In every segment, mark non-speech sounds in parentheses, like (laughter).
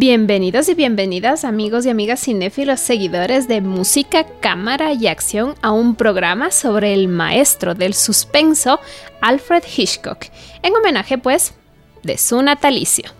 Bienvenidos y bienvenidas amigos y amigas cinéfilos seguidores de música, cámara y acción a un programa sobre el maestro del suspenso Alfred Hitchcock, en homenaje pues de su natalicio.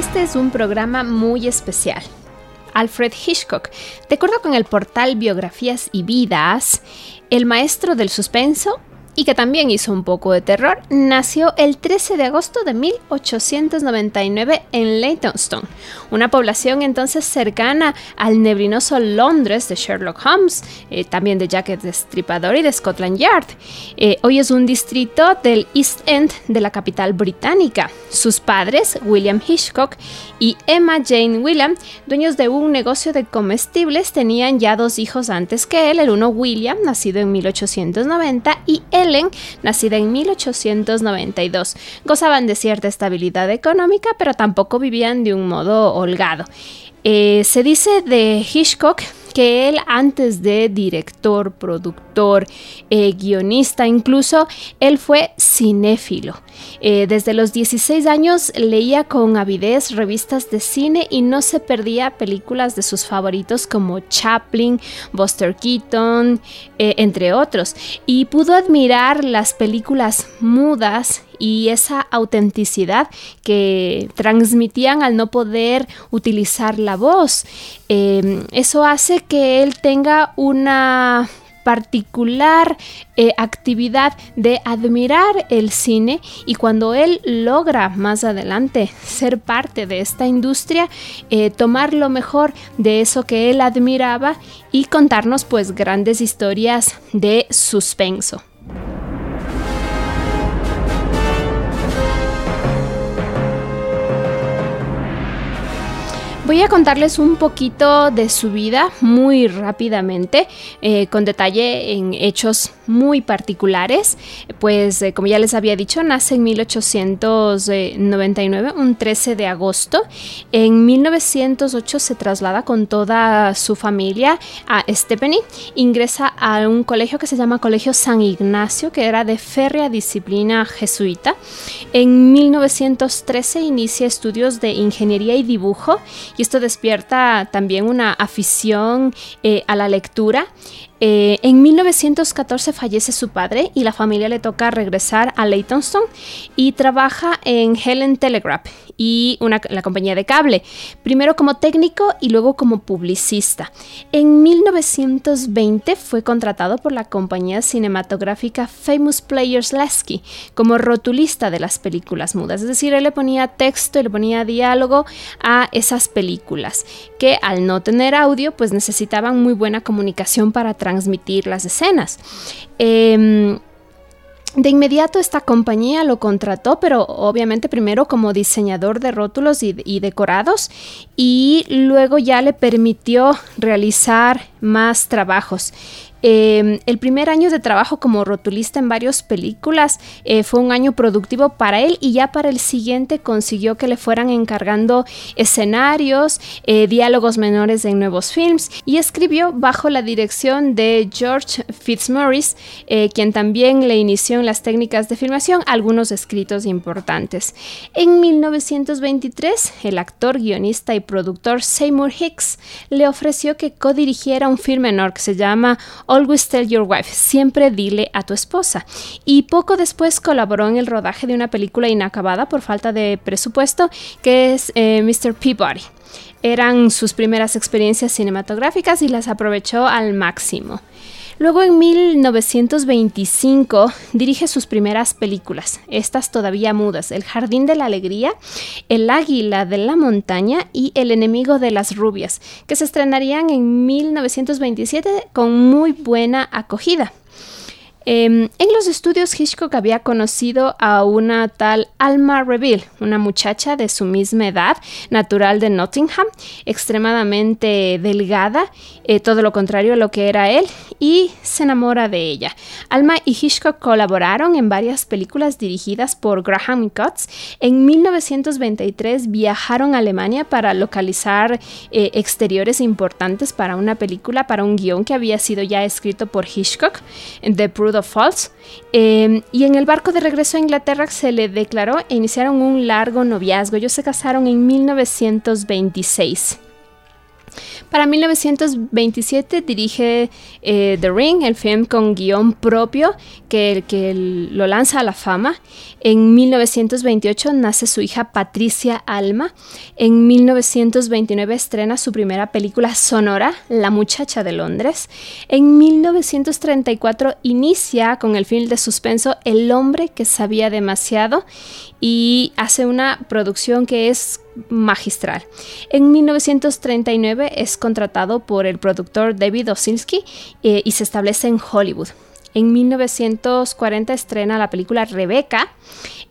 Este es un programa muy especial. Alfred Hitchcock. De acuerdo con el portal Biografías y Vidas, el maestro del suspenso y que también hizo un poco de terror, nació el 13 de agosto de 1899 en Leytonstone, una población entonces cercana al neblinoso Londres de Sherlock Holmes, eh, también de Jack el Destripador y de Scotland Yard. Eh, hoy es un distrito del East End de la capital británica. Sus padres, William Hitchcock y Emma Jane William, dueños de un negocio de comestibles, tenían ya dos hijos antes que él, el uno William, nacido en 1890, y Nacida en 1892. Gozaban de cierta estabilidad económica, pero tampoco vivían de un modo holgado. Eh, se dice de Hitchcock que él antes de director, productor, eh, guionista, incluso él fue cinéfilo. Eh, desde los 16 años leía con avidez revistas de cine y no se perdía películas de sus favoritos como Chaplin, Buster Keaton, eh, entre otros, y pudo admirar las películas mudas y esa autenticidad que transmitían al no poder utilizar la voz. eso hace que él tenga una particular eh, actividad de admirar el cine y cuando él logra más adelante ser parte de esta industria, eh, tomar lo mejor de eso que él admiraba y contarnos pues grandes historias de suspenso. Voy a contarles un poquito de su vida muy rápidamente, eh, con detalle en hechos muy particulares. Pues eh, como ya les había dicho, nace en 1899, un 13 de agosto. En 1908 se traslada con toda su familia a Stepney. Ingresa a un colegio que se llama Colegio San Ignacio, que era de férrea disciplina jesuita. En 1913 inicia estudios de ingeniería y dibujo y esto despierta también una afición eh, a la lectura. Eh, en 1914 fallece su padre y la familia le toca regresar a Leytonstone y trabaja en Helen Telegraph y la compañía de cable, primero como técnico y luego como publicista. En 1920 fue contratado por la compañía cinematográfica Famous Players Lasky como rotulista de las películas mudas, es decir, él le ponía texto y le ponía diálogo a esas películas que al no tener audio pues necesitaban muy buena comunicación para transmitir las escenas. Em, de inmediato esta compañía lo contrató, pero obviamente primero como diseñador de rótulos y, decorados y luego ya le permitió realizar más trabajos. Em, el primer año de trabajo como rotulista en varias películas eh, fue un año productivo para él y ya para el siguiente consiguió que le fueran encargando escenarios, eh, diálogos menores en nuevos films y escribió bajo la dirección de George Fitzmaurice, eh, quien también le inició en las técnicas de filmación algunos escritos importantes. En 1923, el actor, guionista y productor Seymour Hicks le ofreció que codirigiera un film menor que se llama Always Tell Your Wife, siempre dile a tu esposa. Y poco después colaboró en el rodaje de una película inacabada por falta de presupuesto, que es eh, Mr. Peabody. Eran sus primeras experiencias cinematográficas y las aprovechó al máximo. Luego en 1925 dirige sus primeras películas, estas todavía mudas, El Jardín de la Alegría, El Águila de la Montaña y El Enemigo de las Rubias, que se estrenarían en 1927 con muy buena acogida. Em, en los estudios Hitchcock había conocido a una tal Alma Reville, una muchacha de su misma edad, natural de Nottingham, extremadamente delgada, eh, todo lo contrario a lo que era él, y se enamora de ella. Alma y Hitchcock colaboraron en varias películas dirigidas por Graham Cutts. En 1923 viajaron a Alemania para localizar eh, exteriores importantes para una película, para un guion que había sido ya escrito por Hitchcock, The Falls. Em, y en el barco de regreso a Inglaterra se le declaró e iniciaron un largo noviazgo. Ellos se casaron en 1926. Para 1927 dirige eh, The Ring, el film con guion propio que, que lo lanza a la fama. En 1928 nace su hija Patricia Alma. En 1929 estrena su primera película sonora, La muchacha de Londres. En 1934 inicia con el film de suspenso El hombre que sabía demasiado y hace una producción que es magistral. En 1939 es contratado por el productor David Osinski eh, y se establece en Hollywood. En 1940 estrena la película Rebeca.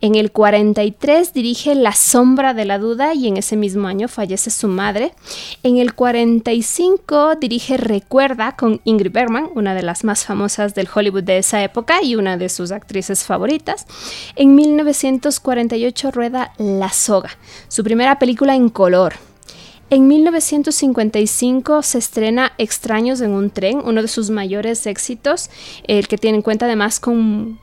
En el 43 dirige La sombra de la duda y en ese mismo año fallece su madre. En el 45 dirige Recuerda con Ingrid Bergman, una de las más famosas del Hollywood de esa época y una de sus actrices favoritas. En 1948 rueda La soga, su primera película en color. En 1955 se estrena Extraños en un tren, uno de sus mayores éxitos, el que tiene en cuenta además con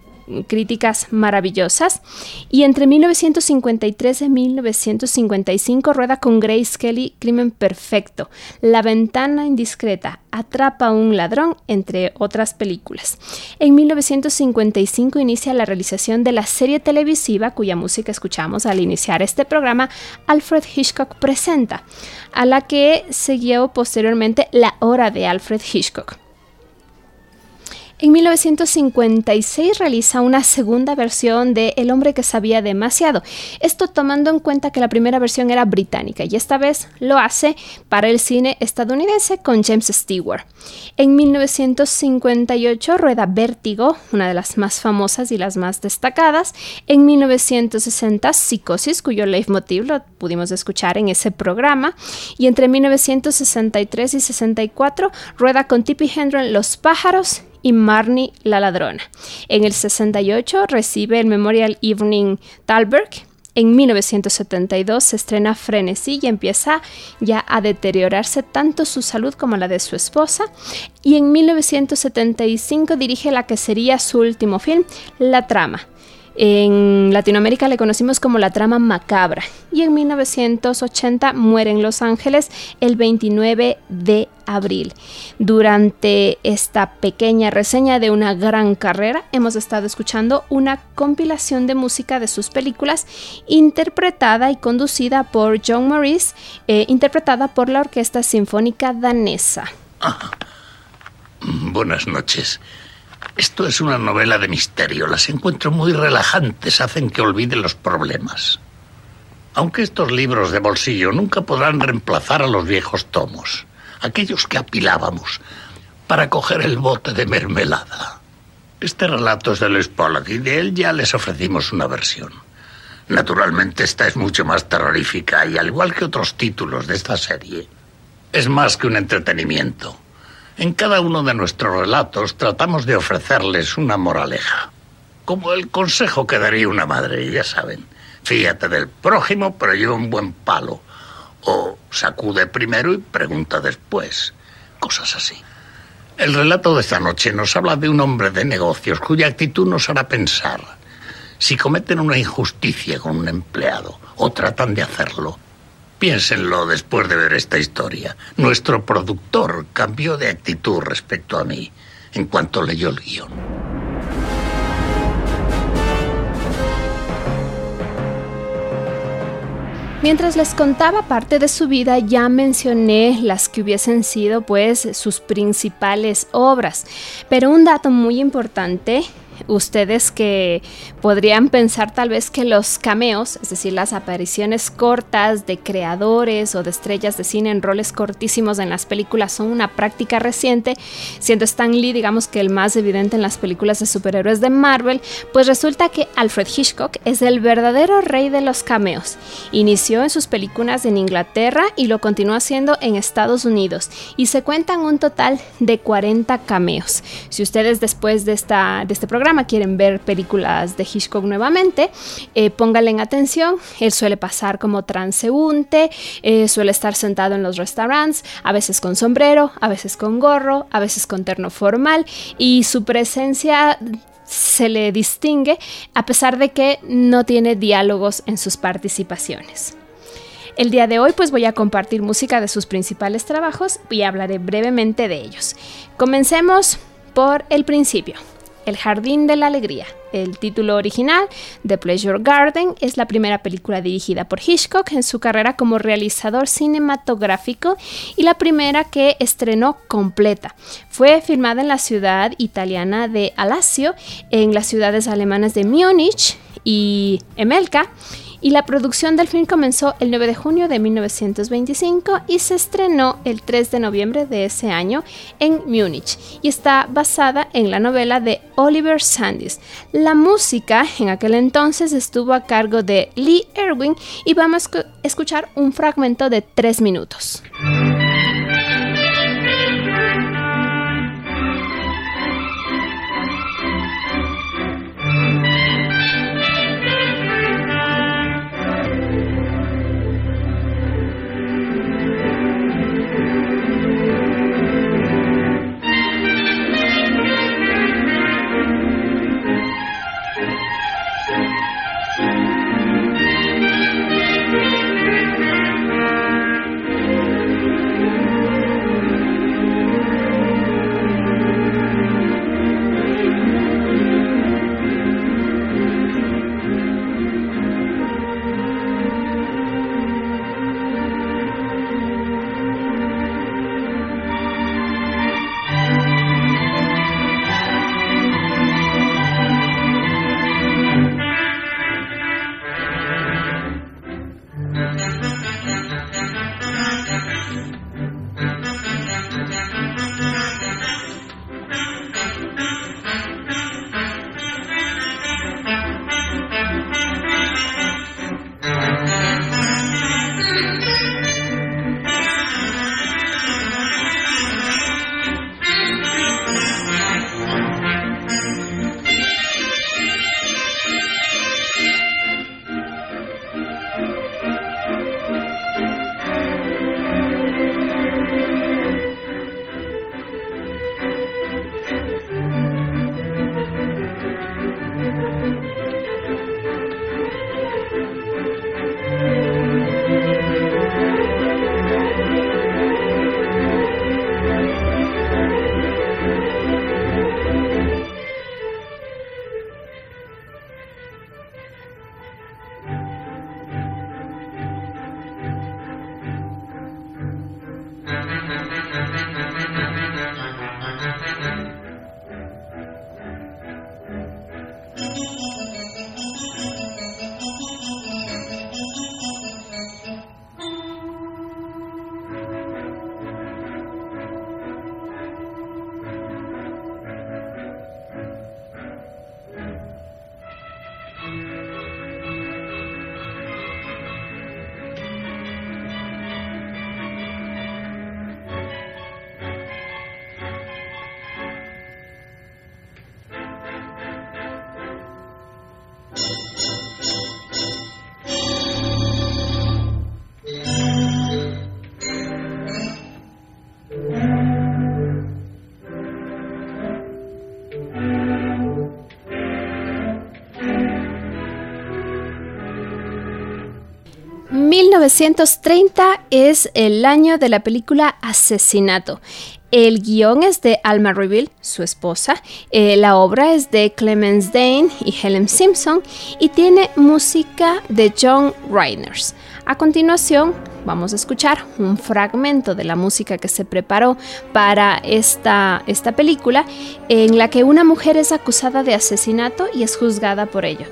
críticas maravillosas. Y entre 1953 y 1955 rueda con Grace Kelly Crimen Perfecto, La Ventana Indiscreta, Atrapa a un ladrón, entre otras películas. En 1955 inicia la realización de la serie televisiva cuya música escuchamos al iniciar este programa, Alfred Hitchcock Presenta, a la que siguió posteriormente La Hora de Alfred Hitchcock. En 1956 realiza una segunda versión de El hombre que sabía demasiado, esto tomando en cuenta que la primera versión era británica y esta vez lo hace para el cine estadounidense con James Stewart. En 1958 rueda Vértigo, una de las más famosas y las más destacadas. En 1960 Psicosis, cuyo leitmotiv lo pudimos escuchar en ese programa. Y entre 1963 y 64 rueda con Tippi Hendren Los pájaros y Marnie la ladrona. En el 68 recibe el Memorial Evening Thalberg. En 1972 se estrena Frenesí y empieza ya a deteriorarse tanto su salud como la de su esposa. Y en 1975 dirige la que sería su último film, La Trama en Latinoamérica le conocimos como la trama macabra y en 1980 muere en Los Ángeles el 29 de abril. Durante esta pequeña reseña de una gran carrera hemos estado escuchando una compilación de música de sus películas interpretada y conducida por John Maurice, eh, interpretada por la Orquesta Sinfónica Danesa. Ah, buenas noches. Esto es una novela de misterio. Las encuentro muy relajantes, hacen que olvide los problemas. Aunque estos libros de bolsillo nunca podrán reemplazar a los viejos tomos, aquellos que apilábamos para coger el bote de mermelada. Este relato es de Luis Pollock y de él ya les ofrecimos una versión. Naturalmente esta es mucho más terrorífica y al igual que otros títulos de esta serie, es más que un entretenimiento. En cada uno de nuestros relatos tratamos de ofrecerles una moraleja, como el consejo que daría una madre, ya saben. Fíjate del prójimo, pero lleva un buen palo. O sacude primero y pregunta después. Cosas así. El relato de esta noche nos habla de un hombre de negocios cuya actitud nos hará pensar. Si cometen una injusticia con un empleado o tratan de hacerlo, Piénsenlo después de ver esta historia. Nuestro productor cambió de actitud respecto a mí en cuanto leyó el guion. Mientras les contaba parte de su vida, ya mencioné las que hubiesen sido pues sus principales obras. Pero un dato muy importante ustedes que podrían pensar tal vez que los cameos, es decir, las apariciones cortas de creadores o de estrellas de cine en roles cortísimos en las películas son una práctica reciente, siendo Stan Lee digamos que el más evidente en las películas de superhéroes de Marvel, pues resulta que Alfred Hitchcock es el verdadero rey de los cameos. Inició en sus películas en Inglaterra y lo continuó haciendo en Estados Unidos y se cuentan un total de 40 cameos. Si ustedes después de, esta, de este programa quieren ver películas de Hitchcock nuevamente, eh, pónganle en atención. Él suele pasar como transeúnte, eh, suele estar sentado en los restaurantes, a veces con sombrero, a veces con gorro, a veces con terno formal y su presencia se le distingue a pesar de que no tiene diálogos en sus participaciones. El día de hoy pues voy a compartir música de sus principales trabajos y hablaré brevemente de ellos. Comencemos por el principio. El Jardín de la Alegría. El título original, The Pleasure Garden, es la primera película dirigida por Hitchcock en su carrera como realizador cinematográfico y la primera que estrenó completa. Fue filmada en la ciudad italiana de Alassio, en las ciudades alemanas de Múnich y Emelka y la producción del film comenzó el 9 de junio de 1925 y se estrenó el 3 de noviembre de ese año en Múnich y está basada en la novela de Oliver Sandys. La música en aquel entonces estuvo a cargo de Lee Erwin y vamos a escuchar un fragmento de tres minutos. 1930 es el año de la película Asesinato. El guion es de Alma Reville, su esposa. Eh, la obra es de Clemens Dane y Helen Simpson y tiene música de John Reiners. A continuación, vamos a escuchar un fragmento de la música que se preparó para esta, esta película, en la que una mujer es acusada de asesinato y es juzgada por ello.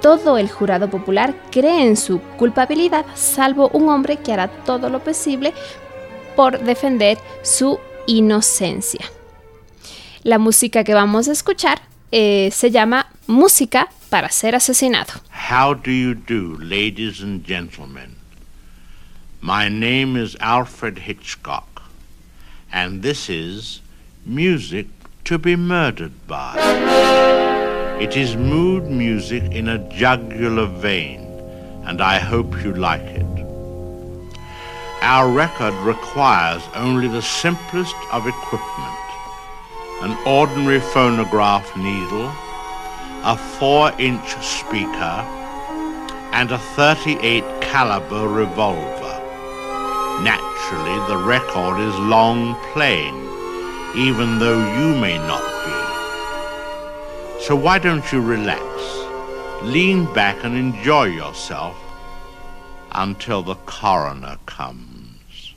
Todo el jurado popular cree en su culpabilidad, salvo un hombre que hará todo lo posible por defender su inocencia. La música que vamos a escuchar eh, se llama Música para ser asesinado. My name is Alfred Hitchcock, and this is Music to be Murdered by. It is mood music in a jugular vein, and I hope you like it. Our record requires only the simplest of equipment an ordinary phonograph needle, a 4 inch speaker, and a 38 caliber revolver. Naturally, the record is long playing, even though you may not be. So why don't you relax, lean back and enjoy yourself until the coroner comes.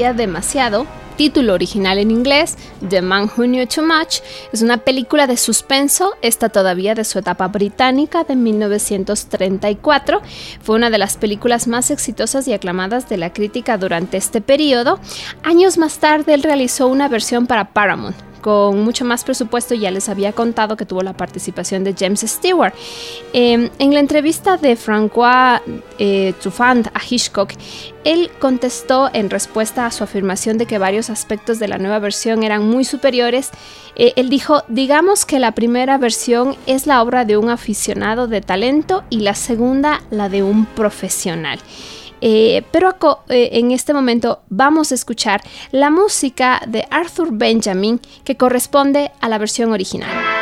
Demasiado, título original en inglés, The Man Who Knew Too Much, es una película de suspenso, esta todavía de su etapa británica de 1934. Fue una de las películas más exitosas y aclamadas de la crítica durante este periodo. Años más tarde él realizó una versión para Paramount, con mucho más presupuesto, ya les había contado que tuvo la participación de James Stewart. Eh, en la entrevista de François eh, a Hitchcock, él contestó en respuesta a su afirmación de que varios aspectos de la nueva versión eran muy superiores. Eh, él dijo, digamos que la primera versión es la obra de un aficionado de talento y la segunda la de un profesional. Eh, pero eh, en este momento vamos a escuchar la música de Arthur Benjamin que corresponde a la versión original.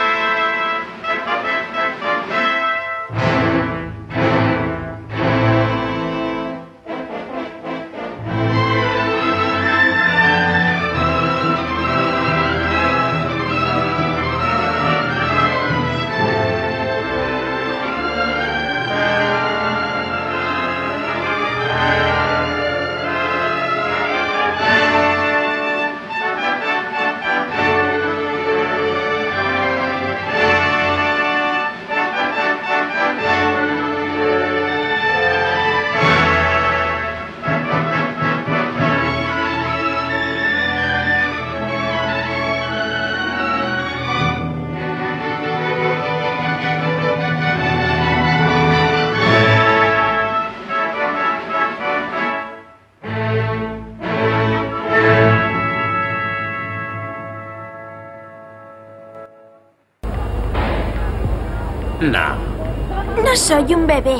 Soy un bebé.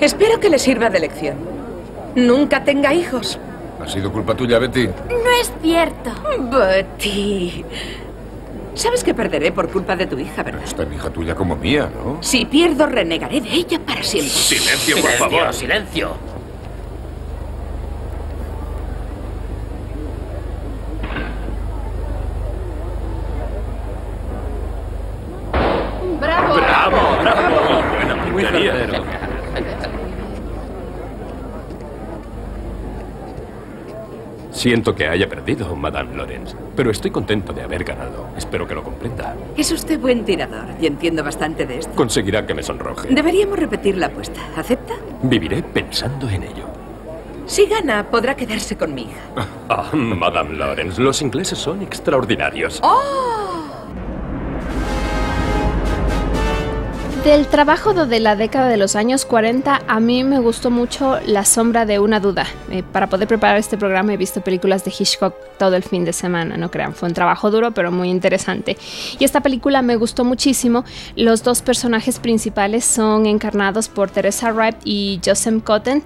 Espero que le sirva de lección. Nunca tenga hijos. ¿Ha sido culpa tuya, Betty? No es cierto. Betty. Sabes que perderé por culpa de tu hija, ¿verdad? Es tan hija tuya como mía, ¿no? Si pierdo, renegaré de ella para siempre. Silencio, por favor. Silencio. Siento que haya perdido, Madame Lawrence, pero estoy contento de haber ganado. Espero que lo comprenda. Es usted buen tirador y entiendo bastante de esto. Conseguirá que me sonroje. Deberíamos repetir la apuesta. ¿Acepta? Viviré pensando en ello. Si gana, podrá quedarse con mi hija. Ah, Madame Lawrence, los ingleses son extraordinarios. Del trabajo de la década de los años 40, a mí me gustó mucho La sombra de una duda. Eh, para poder preparar este programa he visto películas de Hitchcock todo el fin de semana, no crean, fue un trabajo duro pero muy interesante. Y esta película me gustó muchísimo. Los dos personajes principales son encarnados por Teresa Wright y Joseph Cotten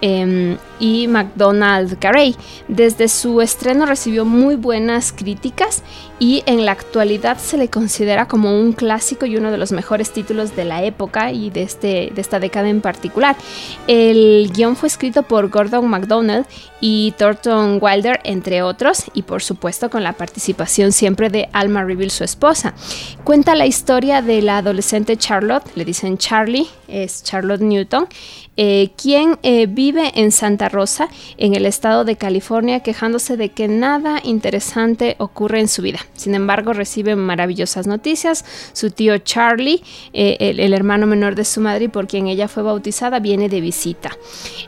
eh, y McDonald Carey. Desde su estreno recibió muy buenas críticas y en la actualidad se le considera como un clásico y uno de los mejores títulos de la época y de, este, de esta década en particular. El guion fue escrito por Gordon MacDonald y Thornton Wilder, entre otros, y por supuesto con la participación siempre de Alma Reville, su esposa. Cuenta la historia de la adolescente Charlotte, le dicen Charlie, es Charlotte Newton, eh, quien eh, vive en Santa Rosa, en el estado de California, quejándose de que nada interesante ocurre en su vida. Sin embargo, recibe maravillosas noticias. Su tío Charlie, eh, el, el hermano menor de su madre y por quien ella fue bautizada, viene de visita.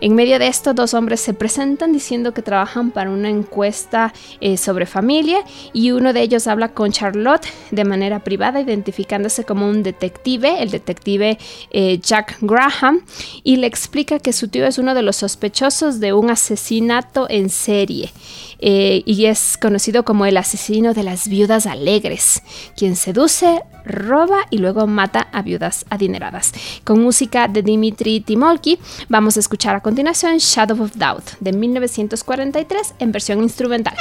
En medio de esto, dos hombres se presentan diciendo que trabajan para una encuesta eh, sobre familia y uno de ellos habla con Charlotte de manera privada, identificándose como un detective, el detective eh, Jack Graham, y le explica que su tío es uno de los sospechosos de un asesinato en serie eh, y es conocido como el asesino de las viudas alegres, quien seduce, roba y luego mata a viudas adineradas. Con música de Dimitri Timolki, vamos a escuchar a continuación Shadow of Doubt de 1943 en versión instrumental.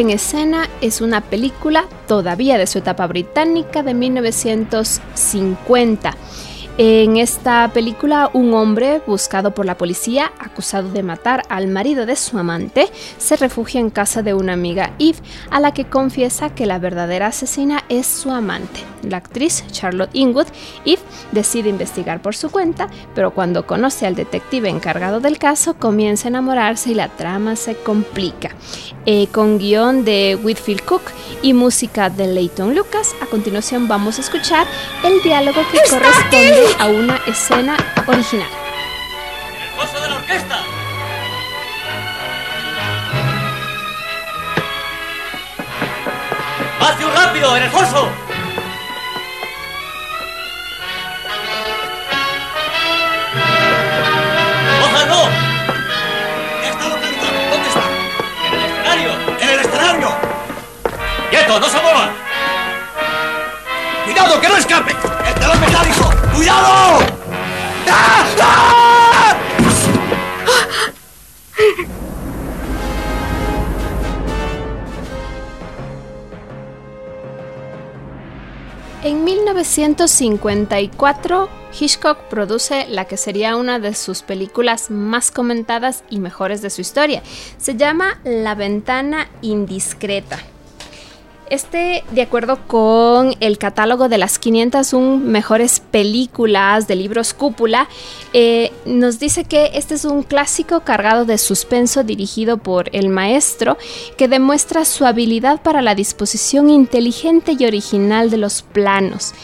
En escena es una película todavía de su etapa británica de 1950. En esta película, un hombre buscado por la policía, acusado de matar al marido de su amante, se refugia en casa de una amiga Eve, a la que confiesa que la verdadera asesina es su amante. La actriz Charlotte Inwood, Eve decide investigar por su cuenta, pero cuando conoce al detective encargado del caso, comienza a enamorarse y la trama se complica. Eh, con guion de Whitfield Cook y música de Leighton Lucas, a continuación vamos a escuchar el diálogo que corresponde a una escena original. ¡El de la orquesta! ¡Esta! ¡Matthew, rápido! ¡En el foso! ¡No se mueva! ¡Cuidado, que no escape! ¡El telón metálico! ¡Cuidado! ¡Ah! ¡Ah! En 1954, Hitchcock produce la que sería una de sus películas más comentadas y mejores de su historia. Se llama La ventana indiscreta. Este, de acuerdo con el catálogo de las 501 mejores películas de libros cúpula, eh, nos dice que este es un clásico cargado de suspenso dirigido por el maestro que demuestra su habilidad para la disposición inteligente y original de los planos.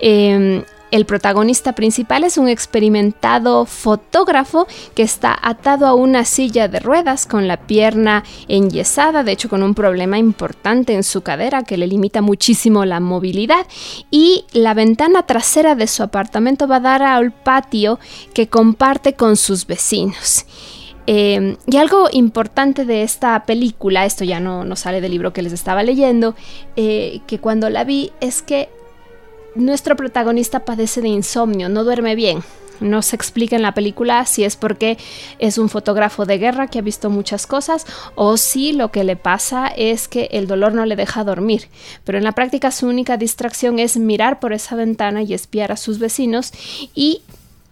Eh, el protagonista principal es un experimentado fotógrafo que está atado a una silla de ruedas con la pierna enyesada, de hecho con un problema importante en su cadera que le limita muchísimo la movilidad y la ventana trasera de su apartamento va a dar al patio que comparte con sus vecinos. Eh, y algo importante de esta película, esto ya no, no, sale del libro que les estaba leyendo, eh, que cuando la vi es que nuestro protagonista padece de insomnio, no duerme bien. No se explica en la película si es porque es un fotógrafo de guerra que ha visto muchas cosas o si lo que le pasa es que el dolor no le deja dormir. Pero en la práctica su única distracción es mirar por esa ventana y espiar a sus vecinos y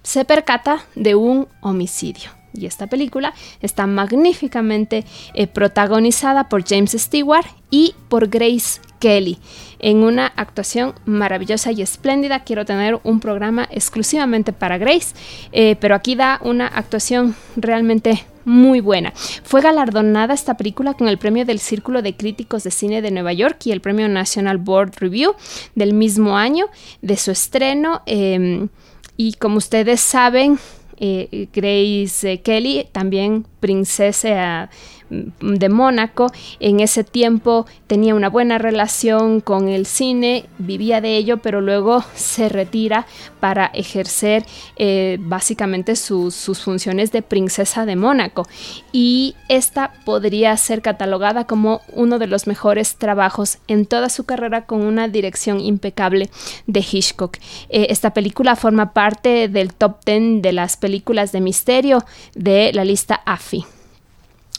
se percata de un homicidio. Y esta película está magníficamente eh, protagonizada por James Stewart y por Grace Kelly en una actuación maravillosa y espléndida. Quiero tener un programa exclusivamente para Grace, eh, pero aquí da una actuación realmente muy buena. Fue galardonada esta película con el premio del Círculo de Críticos de Cine de Nueva York y el premio National Board Review del mismo año de su estreno. Eh, y como ustedes saben, eh, Grace eh, Kelly, también princesa de Mónaco. En ese tiempo tenía una buena relación con el cine, vivía de ello, pero luego (laughs) se retira para ejercer eh, básicamente sus, sus funciones de princesa de Mónaco. Y esta podría ser catalogada como uno de los mejores trabajos en toda su carrera con una dirección impecable de Hitchcock. Eh, esta película forma parte del top 10 de las películas de misterio de la lista AFI.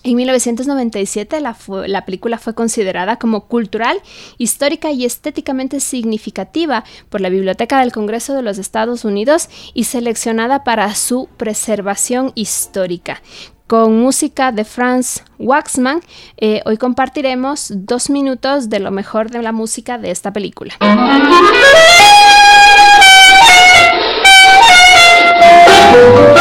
En 1997 la, película fue considerada como cultural, histórica y estéticamente significativa por la Biblioteca del Congreso de los Estados Unidos y seleccionada para su preservación histórica. Con música de Franz Waxman, eh, hoy compartiremos dos minutos de lo mejor de la música de esta película. (laughs)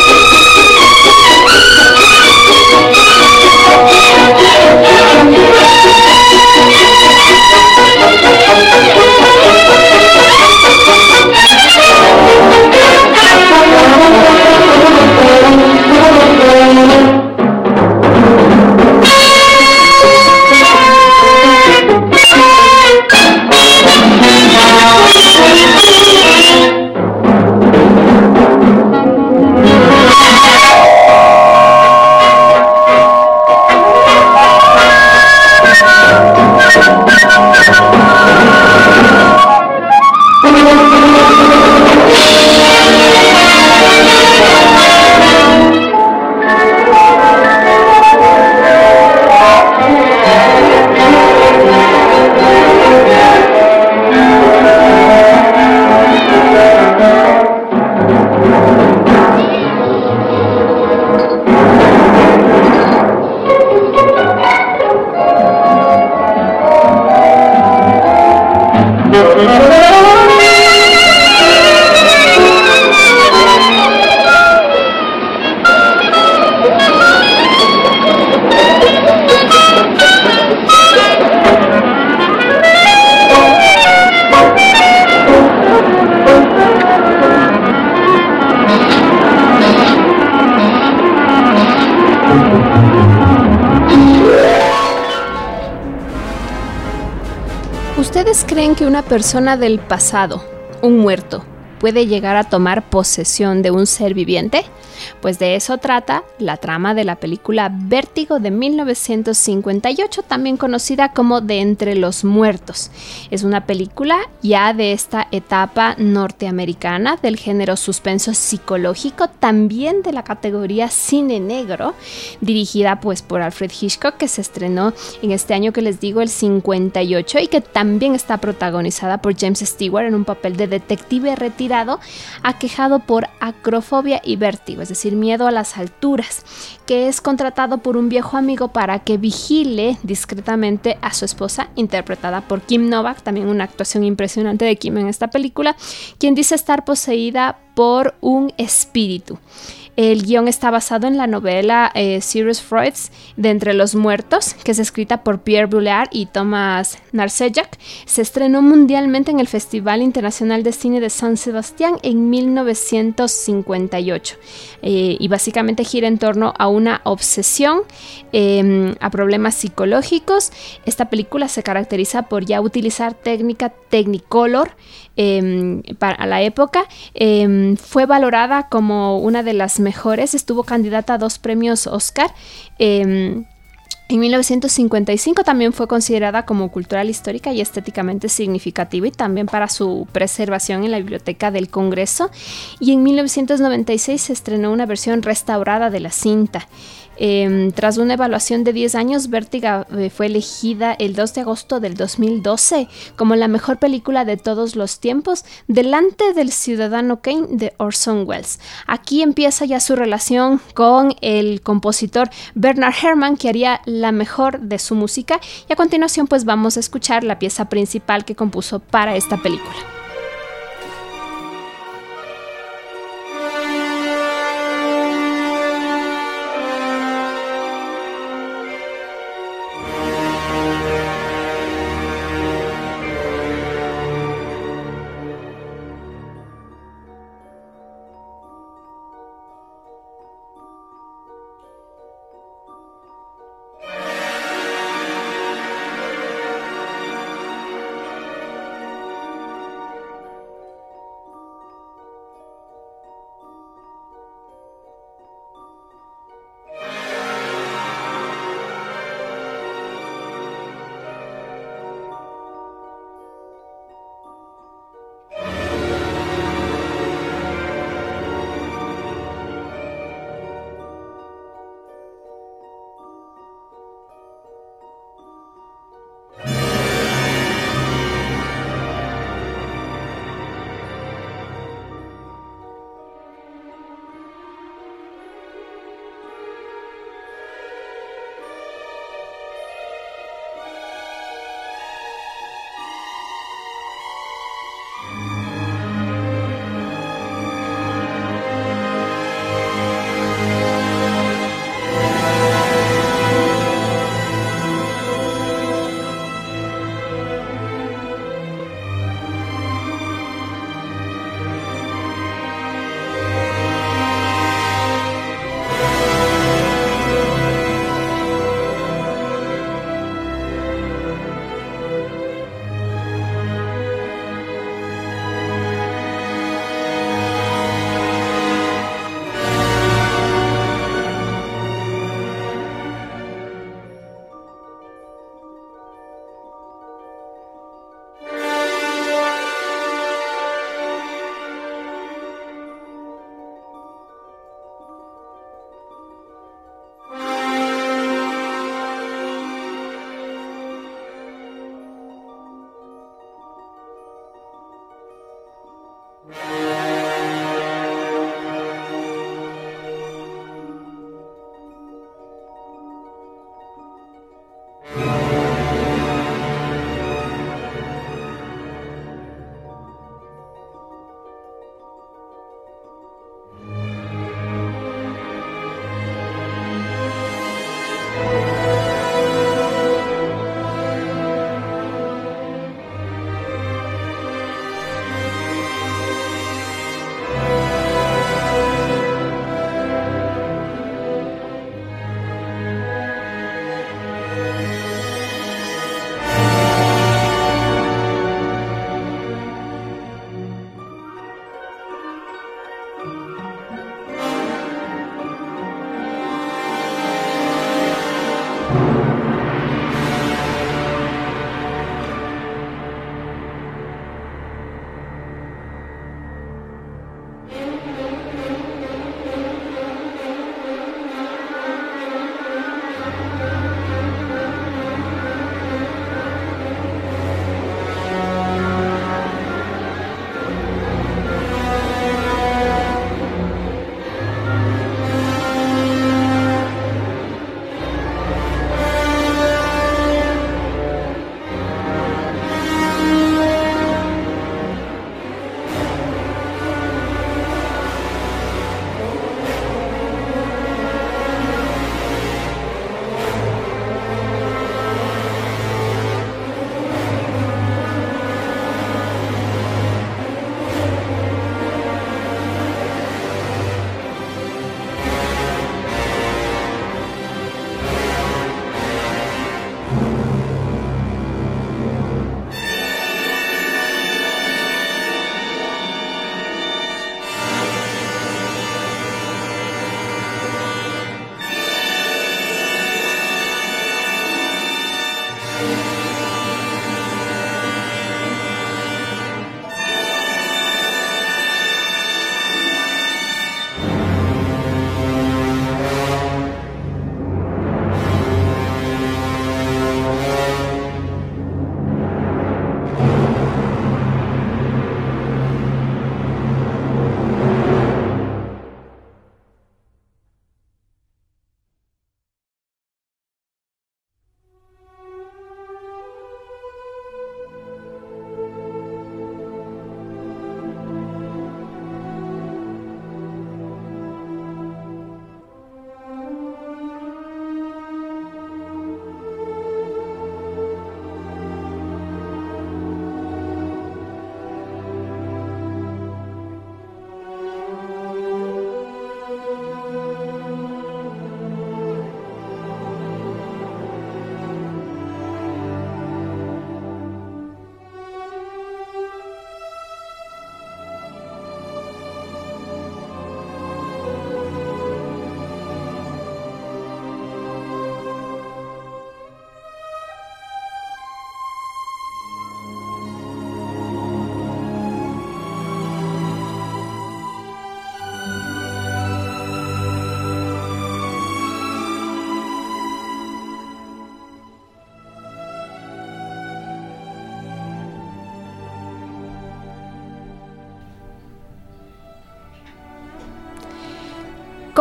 persona del pasado, un muerto, puede llegar a tomar posesión de un ser viviente? Pues de eso trata la trama de la película Vértigo de 1958, también conocida como De entre los muertos. Es una película ya de esta etapa norteamericana del género suspenso psicológico, también de la categoría cine negro, dirigida pues por Alfred Hitchcock que se estrenó en este año que les digo el 58 y que también está protagonizada por James Stewart en un papel de detective retirado aquejado por acrofobia y vértigo decir, miedo a las alturas, que es contratado por un viejo amigo para que vigile discretamente a su esposa, interpretada por Kim Novak, también una actuación impresionante de Kim en esta película, quien dice estar poseída por un espíritu. El guion está basado en la novela eh, Serious Freud's de Entre los Muertos, que es escrita por Pierre Boulard y Thomas Narcejac. Se estrenó mundialmente en el Festival Internacional de Cine de San Sebastián en 1958 eh, y básicamente gira en torno a una obsesión, em, a problemas psicológicos. Esta película se caracteriza por ya utilizar técnica Technicolor em, para la época. Em, fue valorada como una de las mejores, estuvo candidata a dos premios Oscar. Em, en 1955 también fue considerada como cultural histórica y estéticamente significativa y también para su preservación en la Biblioteca del Congreso. Y en 1996 se estrenó una versión restaurada de la cinta. Em, tras una evaluación de 10 años, Vértiga eh, fue elegida el 2 de agosto del 2012 como la mejor película de todos los tiempos, delante del Ciudadano Kane de Orson Welles. Aquí empieza ya su relación con el compositor Bernard Herrmann, que haría la mejor de su música, y a continuación pues vamos a escuchar la pieza principal que compuso para esta película.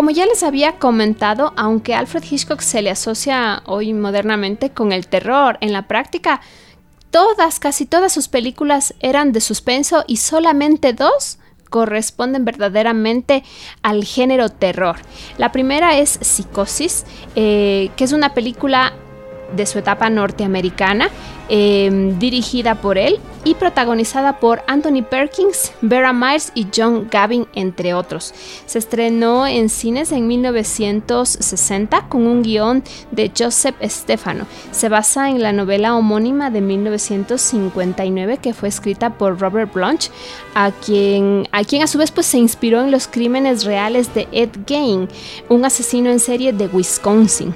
Como ya les había comentado, aunque Alfred Hitchcock se le asocia hoy modernamente con el terror, en la práctica todas, casi todas sus películas eran de suspenso y solamente dos corresponden verdaderamente al género terror. La primera es Psicosis, eh, que es una película de su etapa norteamericana, eh, dirigida por él y protagonizada por Anthony Perkins, Vera Miles y John Gavin, entre otros. Se estrenó en cines en 1960 con un guion de Joseph Stefano. Se basa en la novela homónima de 1959 que fue escrita por Robert Blanche, a quien a, quien a su vez pues, se inspiró en los crímenes reales de Ed Gein, un asesino en serie de Wisconsin.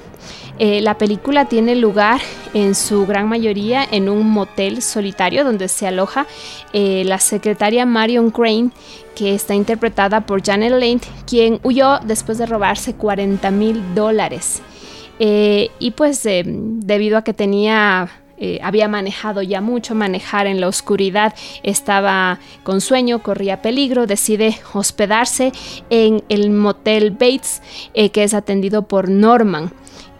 Eh, la película tiene lugar en su gran mayoría en un motel solitario donde se aloja eh, la secretaria Marion Crane, que está interpretada por Janet Lane, quien huyó después de robarse 40 mil dólares. Eh, y pues debido a que tenía había manejado ya mucho, manejar en la oscuridad, estaba con sueño, corría peligro, decide hospedarse en el motel Bates, que es atendido por Norman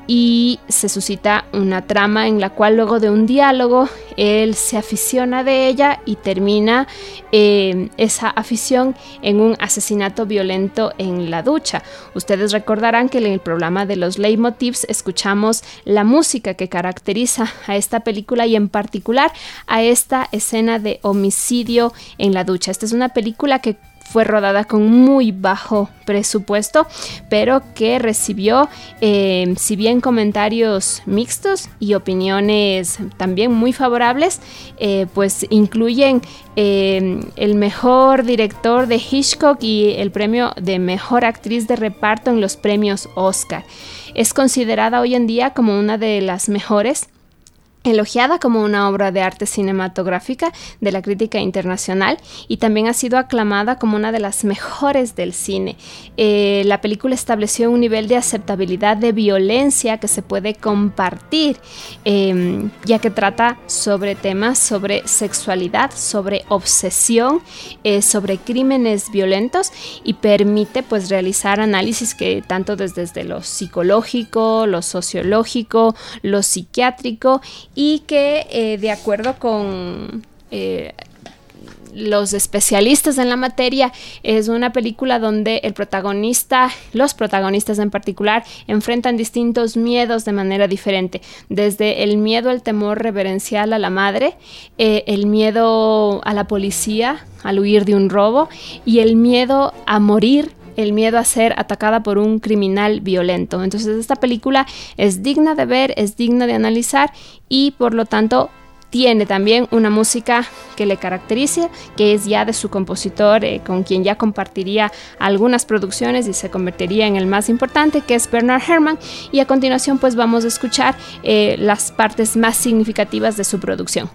y se suscita una trama en la cual luego de un diálogo él se aficiona de ella y termina eh, esa afición en un asesinato violento en la ducha. Ustedes recordarán que en el programa de los leitmotivs escuchamos la música que caracteriza a esta película y en particular a esta escena de homicidio en la ducha. Esta es una película que fue rodada con muy bajo presupuesto, pero que recibió, eh, si bien comentarios mixtos y opiniones también muy favorables, eh, pues incluyen eh, el mejor director de Hitchcock y el premio de mejor actriz de reparto en los premios Oscar. Es considerada hoy en día como una de las mejores elogiada como una obra de arte cinematográfica de la crítica internacional y también ha sido aclamada como una de las mejores del cine. Eh, la película estableció un nivel de aceptabilidad de violencia que se puede compartir, em, ya que trata sobre temas sobre sexualidad, sobre obsesión, eh, sobre crímenes violentos y permite pues realizar análisis que tanto desde, desde lo psicológico, lo sociológico, lo psiquiátrico y que eh, de acuerdo con eh, los especialistas en la materia, es una película donde el protagonista, los protagonistas en particular, enfrentan distintos miedos de manera diferente, desde el miedo al temor reverencial a la madre, eh, el miedo a la policía, al huir de un robo, y el miedo a morir el miedo a ser atacada por un criminal violento. Entonces esta película es digna de ver, es digna de analizar y por lo tanto tiene también una música que le caracteriza, que es ya de su compositor, eh, con quien ya compartiría algunas producciones y se convertiría en el más importante, que es Bernard Herrmann. Y a continuación pues vamos a escuchar eh, las partes más significativas de su producción.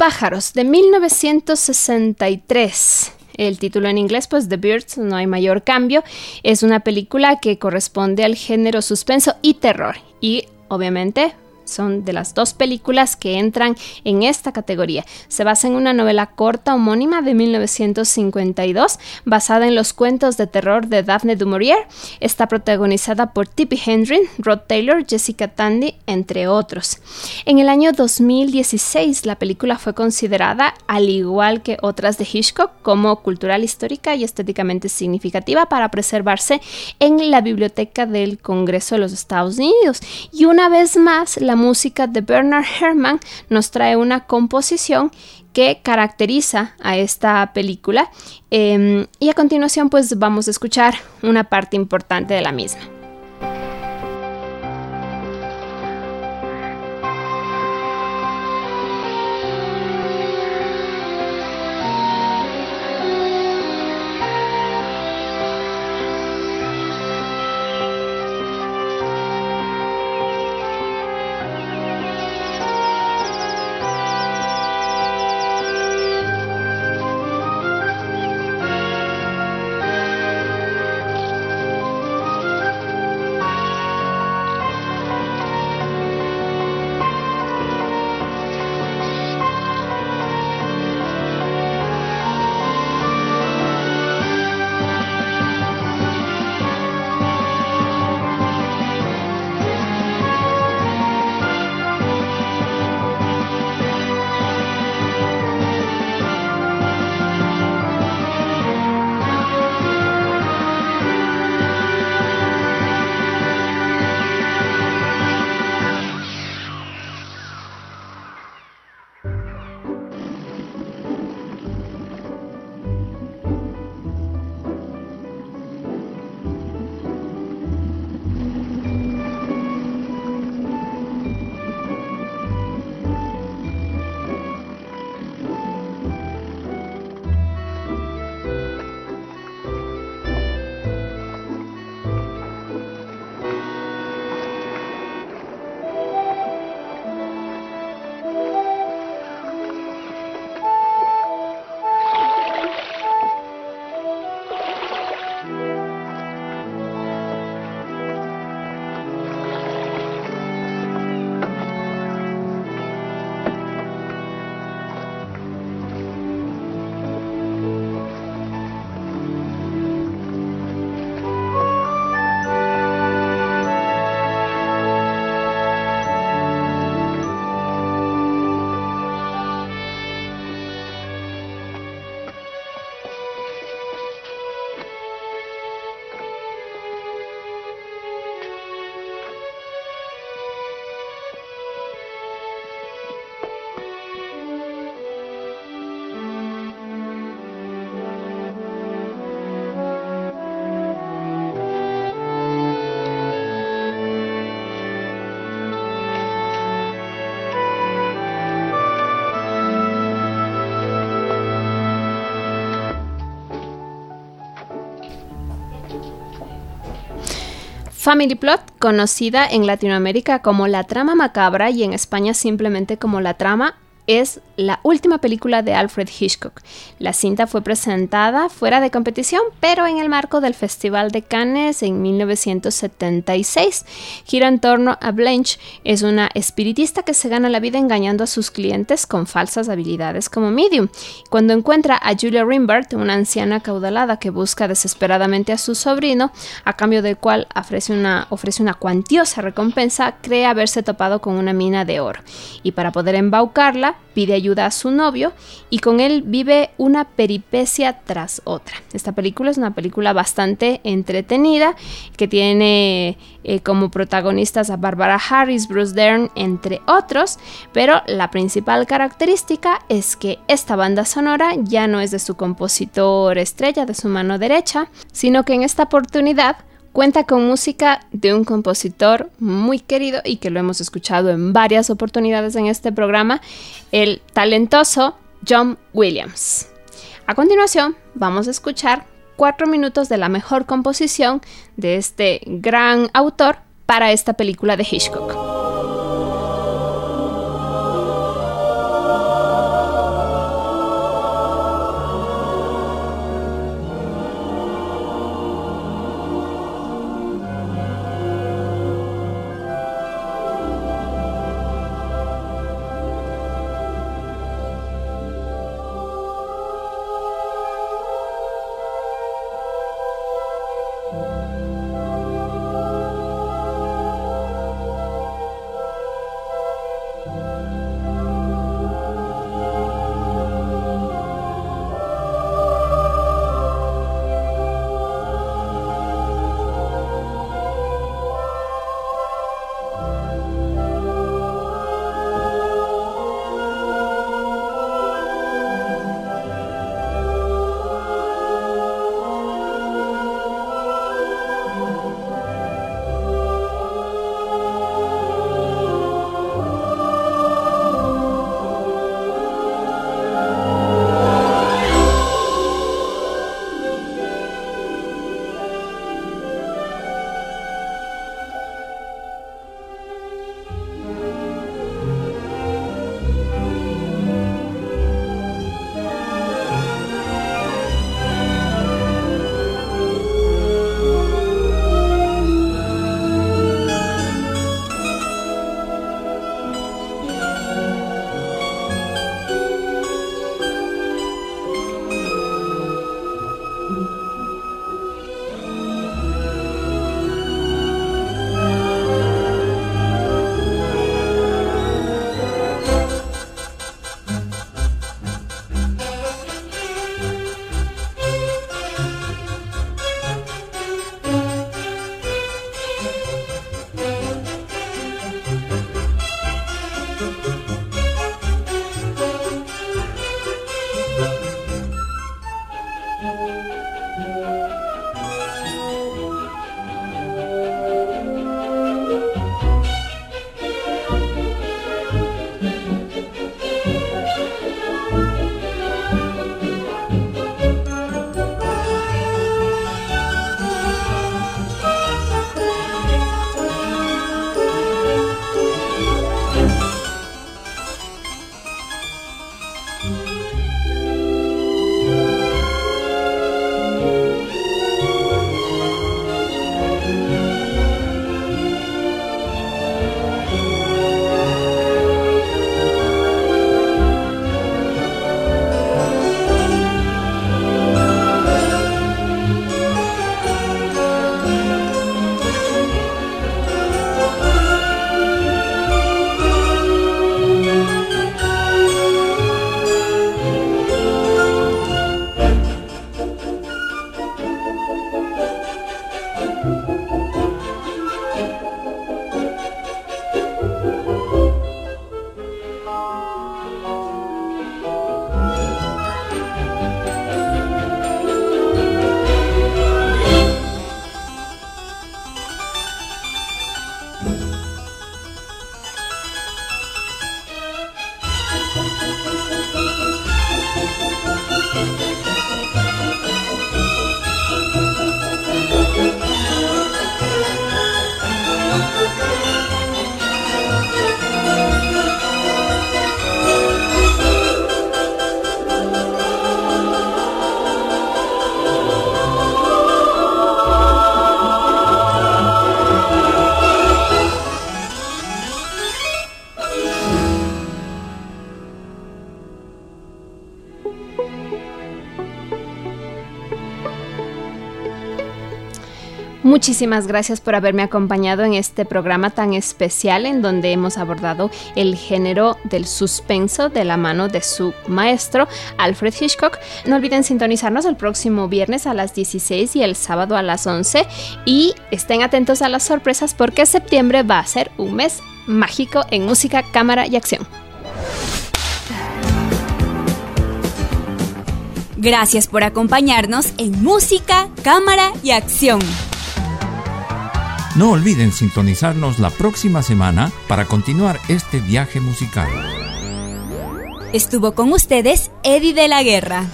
Pájaros de 1963. El título en inglés, pues The Birds, no hay mayor cambio. Es una película que corresponde al género suspenso y terror. Y obviamente son de las dos películas que entran en esta categoría. Se basa en una novela corta homónima de 1952 basada en los cuentos de terror de Daphne du Maurier. Está protagonizada por Tippi Hendren, Rod Taylor, Jessica Tandy, entre otros. En el año 2016 la película fue considerada, al igual que otras de Hitchcock, como cultural histórica y estéticamente significativa para preservarse en la biblioteca del Congreso de los Estados Unidos. Y una vez más, la música de Bernard Herrmann nos trae una composición que caracteriza a esta película em, y a continuación pues vamos a escuchar una parte importante de la misma. Family Plot, conocida en Latinoamérica como La Trama Macabra y en España simplemente como La Trama es la última película de Alfred Hitchcock. La cinta fue presentada fuera de competición, pero en el marco del Festival de Cannes en 1976. Gira en torno a Blanche, es una espiritista que se gana la vida engañando a sus clientes con falsas habilidades como medium. Cuando encuentra a Julia Rimbert, una anciana caudalada que busca desesperadamente a su sobrino, a cambio del cual ofrece una, ofrece una cuantiosa recompensa, cree haberse topado con una mina de oro. Y para poder embaucarla, pide ayuda a su novio y con él vive una peripecia tras otra. Esta película es una película bastante entretenida que tiene eh, como protagonistas a Barbara Harris, Bruce Dern, entre otros, pero la principal característica es que esta banda sonora ya no es de su compositor estrella, de su mano derecha, sino que en esta oportunidad Cuenta con música de un compositor muy querido y que lo hemos escuchado en varias oportunidades en este programa, el talentoso John Williams. A continuación, vamos a escuchar cuatro minutos de la mejor composición de este gran autor para esta película de Hitchcock. Muchísimas gracias por haberme acompañado en este programa tan especial en donde hemos abordado el género del suspenso de la mano de su maestro Alfred Hitchcock. No olviden sintonizarnos el próximo viernes a las 16 y el sábado a las 11 y estén atentos a las sorpresas porque septiembre va a ser un mes mágico en música, cámara y acción. Gracias por acompañarnos en Música, Cámara y Acción. No olviden sintonizarnos la próxima semana para continuar este viaje musical. Estuvo con ustedes Eddie de la Guerra.